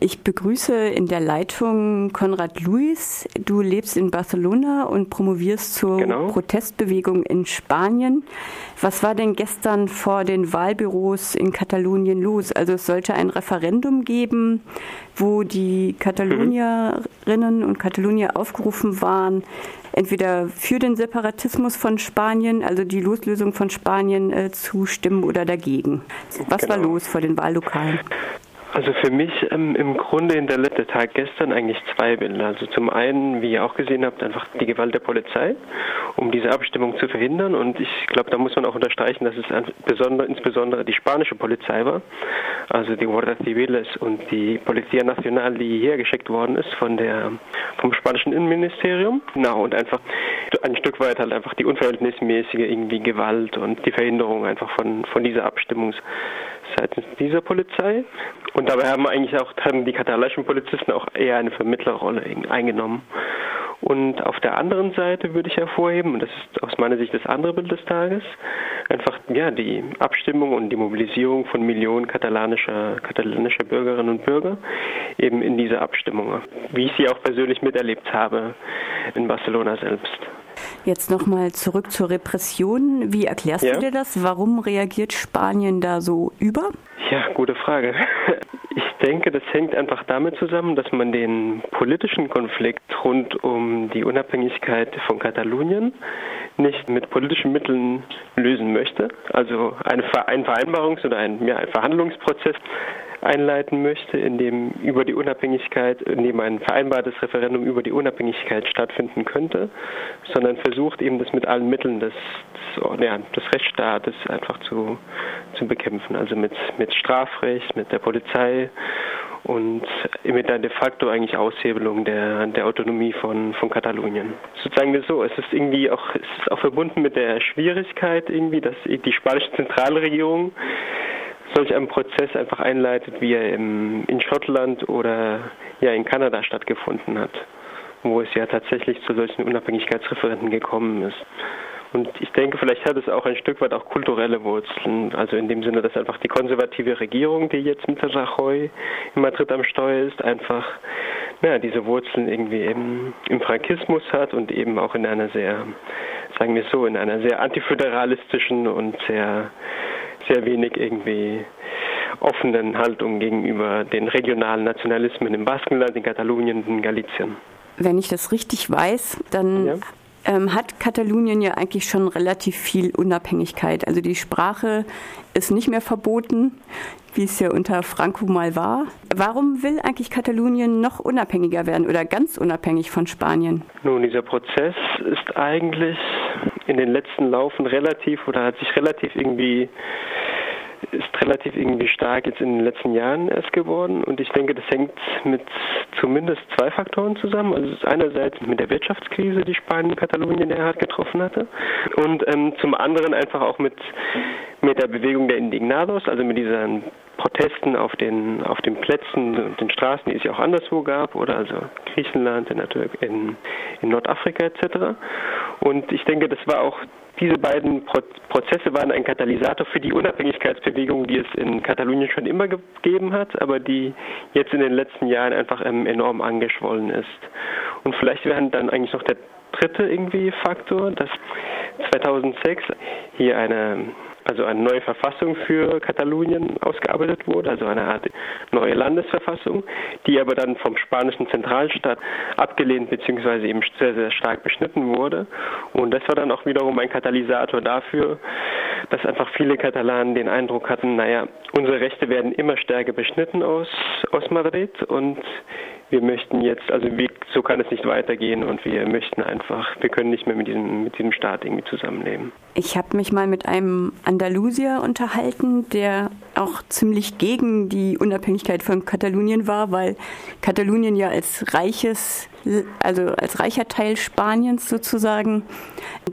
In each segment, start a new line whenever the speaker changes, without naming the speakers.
Ich begrüße in der Leitung Konrad Luis. Du lebst in Barcelona und promovierst zur genau. Protestbewegung in Spanien. Was war denn gestern vor den Wahlbüros in Katalonien los? Also es sollte ein Referendum geben, wo die Katalonierinnen und Katalonier aufgerufen waren, entweder für den Separatismus von Spanien, also die Loslösung von Spanien, äh, zu stimmen oder dagegen. Was genau. war los vor den Wahllokalen?
Also für mich ähm, im Grunde in der Tag gestern eigentlich zwei Bilder. Also zum einen, wie ihr auch gesehen habt, einfach die Gewalt der Polizei, um diese Abstimmung zu verhindern. Und ich glaube, da muss man auch unterstreichen, dass es insbesondere die spanische Polizei war, also die Guardia Civiles und die Policía Nacional, die hierher geschickt worden ist von der vom spanischen Innenministerium. Genau, und einfach ein Stück weit halt einfach die unverhältnismäßige irgendwie Gewalt und die Verhinderung einfach von, von dieser Abstimmung seitens dieser Polizei. Und dabei haben eigentlich auch haben die katalanischen Polizisten auch eher eine Vermittlerrolle eingenommen. Und auf der anderen Seite würde ich hervorheben, und das ist aus meiner Sicht das andere Bild des Tages, einfach ja die Abstimmung und die Mobilisierung von Millionen katalanischer, katalanischer Bürgerinnen und Bürger eben in dieser Abstimmung, wie ich sie auch persönlich miterlebt habe in Barcelona selbst.
Jetzt nochmal zurück zur Repression. Wie erklärst ja. du dir das? Warum reagiert Spanien da so über?
Ja, gute Frage. Ich denke, das hängt einfach damit zusammen, dass man den politischen Konflikt rund um die Unabhängigkeit von Katalonien nicht mit politischen Mitteln lösen möchte. Also eine Vereinbarungs- oder ein, ja, ein Verhandlungsprozess einleiten möchte, in dem über die Unabhängigkeit, in dem ein vereinbartes Referendum über die Unabhängigkeit stattfinden könnte, sondern versucht eben das mit allen Mitteln des, des, ja, des Rechtsstaates einfach zu, zu bekämpfen. Also mit, mit Strafrecht, mit der Polizei und mit der de facto eigentlich Aushebelung der, der Autonomie von, von Katalonien. Sozusagen wir so, es ist irgendwie auch, es ist auch verbunden mit der Schwierigkeit irgendwie, dass die spanische Zentralregierung solch einen Prozess einfach einleitet, wie er im, in Schottland oder ja in Kanada stattgefunden hat, wo es ja tatsächlich zu solchen Unabhängigkeitsreferenten gekommen ist. Und ich denke, vielleicht hat es auch ein Stück weit auch kulturelle Wurzeln. Also in dem Sinne, dass einfach die konservative Regierung, die jetzt mit Rajoy in Madrid am Steuer ist, einfach ja, diese Wurzeln irgendwie eben im Frankismus hat und eben auch in einer sehr, sagen wir so, in einer sehr antiföderalistischen und sehr sehr wenig irgendwie offenen Haltung gegenüber den regionalen Nationalismen im Baskenland, in Katalonien, in Galicien.
Wenn ich das richtig weiß, dann ja. ähm, hat Katalonien ja eigentlich schon relativ viel Unabhängigkeit. Also die Sprache ist nicht mehr verboten, wie es ja unter Franco mal war. Warum will eigentlich Katalonien noch unabhängiger werden oder ganz unabhängig von Spanien?
Nun, dieser Prozess ist eigentlich in den letzten Laufen relativ oder hat sich relativ irgendwie relativ irgendwie stark jetzt in den letzten Jahren erst geworden und ich denke, das hängt mit zumindest zwei Faktoren zusammen. Also es ist einerseits mit der Wirtschaftskrise, die Spanien Katalonien eher hart getroffen hatte und ähm, zum anderen einfach auch mit, mit der Bewegung der Indignados, also mit diesen Protesten auf den, auf den Plätzen und den Straßen, die es ja auch anderswo gab, oder also Griechenland, in, in, in Nordafrika etc. Und ich denke, das war auch diese beiden Pro Prozesse waren ein Katalysator für die Unabhängigkeitsbewegung, die es in Katalonien schon immer gegeben hat, aber die jetzt in den letzten Jahren einfach ähm, enorm angeschwollen ist. Und vielleicht wäre dann eigentlich noch der dritte irgendwie Faktor, dass 2006 hier eine also eine neue Verfassung für Katalonien ausgearbeitet wurde, also eine Art neue Landesverfassung, die aber dann vom spanischen Zentralstaat abgelehnt bzw. eben sehr, sehr stark beschnitten wurde. Und das war dann auch wiederum ein Katalysator dafür, dass einfach viele Katalanen den Eindruck hatten, naja, unsere Rechte werden immer stärker beschnitten aus, aus Madrid und wir möchten jetzt, also wir, so kann es nicht weitergehen und wir möchten einfach, wir können nicht mehr mit diesem, mit diesem Staat irgendwie zusammenleben.
Ich habe mich mal mit einem Andalusier unterhalten, der auch ziemlich gegen die Unabhängigkeit von Katalonien war, weil Katalonien ja als reiches, also als reicher Teil Spaniens sozusagen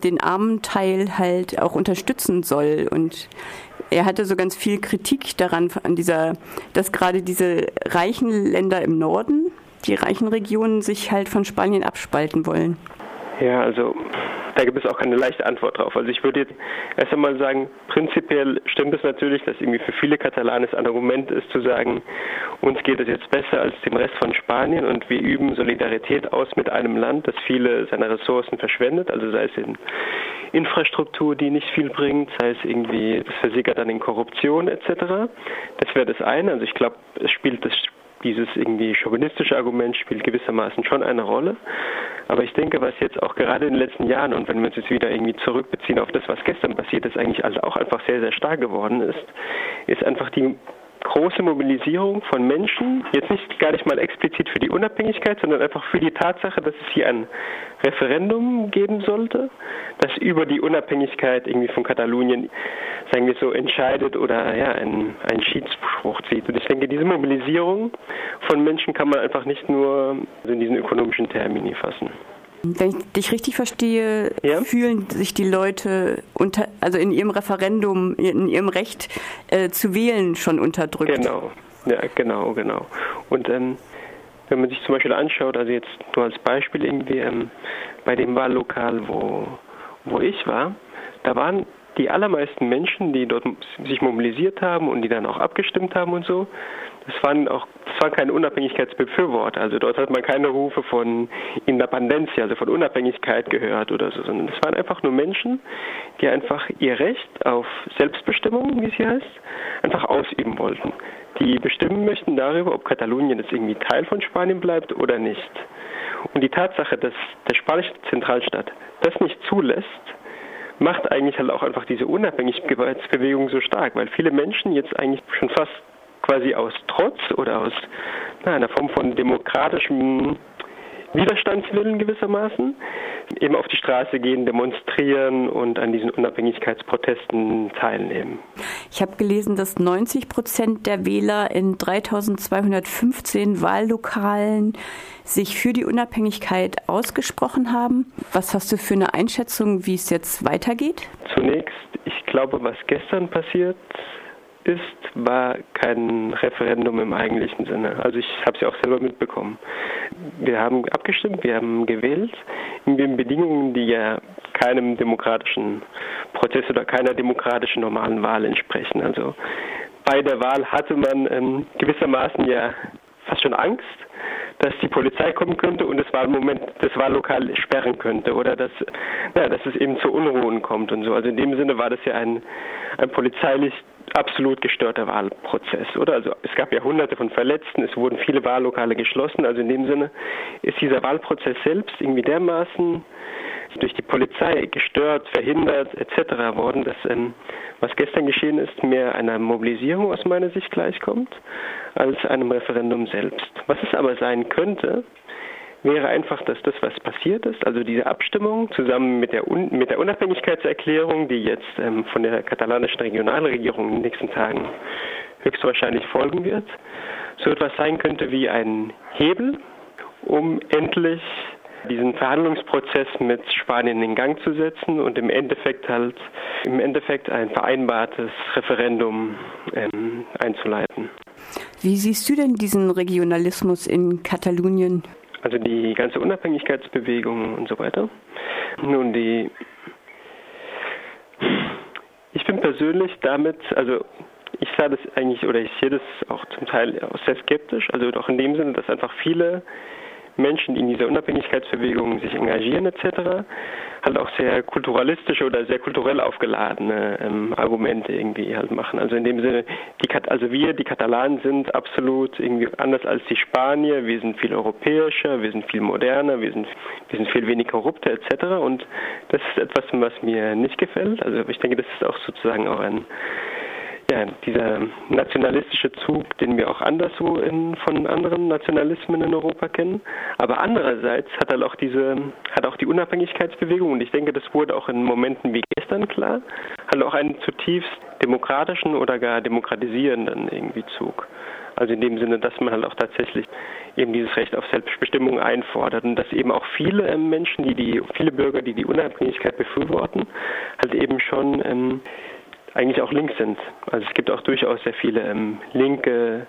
den armen Teil halt auch unterstützen soll und er hatte so ganz viel Kritik daran, an dieser, dass gerade diese reichen Länder im Norden die reichen Regionen sich halt von Spanien abspalten wollen.
Ja, also da gibt es auch keine leichte Antwort drauf. Also ich würde jetzt erst einmal sagen, prinzipiell stimmt es natürlich, dass irgendwie für viele Katalanen ein Argument ist zu sagen, uns geht es jetzt besser als dem Rest von Spanien und wir üben Solidarität aus mit einem Land, das viele seiner Ressourcen verschwendet, also sei es in Infrastruktur, die nicht viel bringt, sei es irgendwie, das versickert dann in Korruption etc. Das wäre das eine. Also ich glaube, es spielt das dieses irgendwie chauvinistische Argument spielt gewissermaßen schon eine Rolle. Aber ich denke, was jetzt auch gerade in den letzten Jahren und wenn wir uns jetzt wieder irgendwie zurückbeziehen auf das, was gestern passiert ist, eigentlich also auch einfach sehr, sehr stark geworden ist, ist einfach die große Mobilisierung von Menschen, jetzt nicht gar nicht mal explizit für die Unabhängigkeit, sondern einfach für die Tatsache, dass es hier ein Referendum geben sollte, das über die Unabhängigkeit irgendwie von Katalonien, sagen wir so, entscheidet oder ja, einen, einen Schiedsspruch zieht. Und ich denke, diese Mobilisierung von Menschen kann man einfach nicht nur in diesen ökonomischen Termini fassen.
Wenn ich dich richtig verstehe, ja? fühlen sich die Leute unter, also in ihrem Referendum, in ihrem Recht äh, zu wählen schon unterdrückt.
Genau, ja, genau, genau. Und ähm, wenn man sich zum Beispiel anschaut, also jetzt nur als Beispiel irgendwie ähm, bei dem Wahllokal, wo, wo ich war, da waren die allermeisten Menschen, die dort sich mobilisiert haben und die dann auch abgestimmt haben und so, das waren auch, das waren keine Unabhängigkeitsbefürworter. Also dort hat man keine Rufe von Independencia, also von Unabhängigkeit gehört oder so, sondern es waren einfach nur Menschen, die einfach ihr Recht auf Selbstbestimmung, wie es hier heißt, einfach ausüben wollten. Die bestimmen möchten darüber, ob Katalonien jetzt irgendwie Teil von Spanien bleibt oder nicht. Und die Tatsache, dass der spanische Zentralstaat das nicht zulässt, macht eigentlich halt auch einfach diese Unabhängigkeitsbewegung so stark, weil viele Menschen jetzt eigentlich schon fast quasi aus Trotz oder aus na, einer Form von demokratischem Widerstandswillen gewissermaßen eben auf die Straße gehen, demonstrieren und an diesen Unabhängigkeitsprotesten teilnehmen.
Ich habe gelesen, dass 90 Prozent der Wähler in 3215 Wahllokalen sich für die Unabhängigkeit ausgesprochen haben. Was hast du für eine Einschätzung, wie es jetzt weitergeht?
Zunächst, ich glaube, was gestern passiert ist, war kein Referendum im eigentlichen Sinne. Also ich habe es ja auch selber mitbekommen. Wir haben abgestimmt, wir haben gewählt in den Bedingungen, die ja keinem demokratischen Prozess oder keiner demokratischen normalen Wahl entsprechen. Also bei der Wahl hatte man ähm, gewissermaßen ja fast schon Angst, dass die Polizei kommen könnte und das Wahlmoment, das Wahllokal sperren könnte oder dass, ja, dass es eben zu Unruhen kommt und so. Also in dem Sinne war das ja ein, ein polizeilich absolut gestörter Wahlprozess, oder? Also es gab ja hunderte von Verletzten, es wurden viele Wahllokale geschlossen, also in dem Sinne ist dieser Wahlprozess selbst irgendwie dermaßen durch die Polizei gestört, verhindert etc. worden, dass ähm, was gestern geschehen ist, mehr einer Mobilisierung aus meiner Sicht gleichkommt, als einem Referendum selbst. Was es aber sein könnte, wäre einfach, dass das, was passiert ist, also diese Abstimmung zusammen mit der, Un mit der Unabhängigkeitserklärung, die jetzt ähm, von der katalanischen Regionalregierung in den nächsten Tagen höchstwahrscheinlich folgen wird, so etwas sein könnte wie ein Hebel, um endlich diesen Verhandlungsprozess mit Spanien in Gang zu setzen und im Endeffekt halt im Endeffekt ein vereinbartes Referendum ähm, einzuleiten.
Wie siehst du denn diesen Regionalismus in Katalonien?
also die ganze Unabhängigkeitsbewegung und so weiter. Nun, die. Ich bin persönlich damit, also ich sah das eigentlich, oder ich sehe das auch zum Teil auch sehr skeptisch, also auch in dem Sinne, dass einfach viele Menschen, die in dieser Unabhängigkeitsbewegung sich engagieren etc., halt auch sehr kulturalistische oder sehr kulturell aufgeladene ähm, Argumente irgendwie halt machen. Also in dem Sinne, die Kat also wir, die Katalanen sind absolut irgendwie anders als die Spanier, wir sind viel europäischer, wir sind viel moderner, wir sind, wir sind viel weniger korrupter etc. Und das ist etwas, was mir nicht gefällt. Also ich denke, das ist auch sozusagen auch ein ja, dieser nationalistische Zug, den wir auch anderswo in, von anderen Nationalismen in Europa kennen. Aber andererseits hat er auch diese, hat auch die Unabhängigkeitsbewegung, und ich denke, das wurde auch in Momenten wie gestern klar, hat auch einen zutiefst demokratischen oder gar demokratisierenden irgendwie Zug. Also in dem Sinne, dass man halt auch tatsächlich eben dieses Recht auf Selbstbestimmung einfordert und dass eben auch viele Menschen, die die, viele Bürger, die die Unabhängigkeit befürworten, halt eben schon ähm, eigentlich auch links sind. Also es gibt auch durchaus sehr viele ähm, linke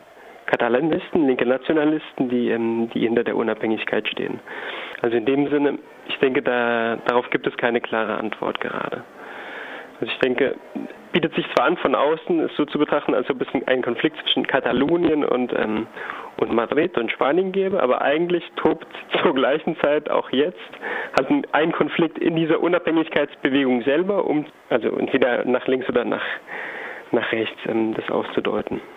Katalanisten, linke Nationalisten, die, ähm, die hinter der Unabhängigkeit stehen. Also in dem Sinne, ich denke, da, darauf gibt es keine klare Antwort gerade. Also ich denke, bietet sich zwar an, von außen es so zu betrachten, als ob es einen Konflikt zwischen Katalonien und, ähm, und Madrid und Spanien gäbe, aber eigentlich tobt zur gleichen Zeit auch jetzt halt ein Konflikt in dieser Unabhängigkeitsbewegung selber, um also entweder nach links oder nach, nach rechts ähm, das auszudeuten.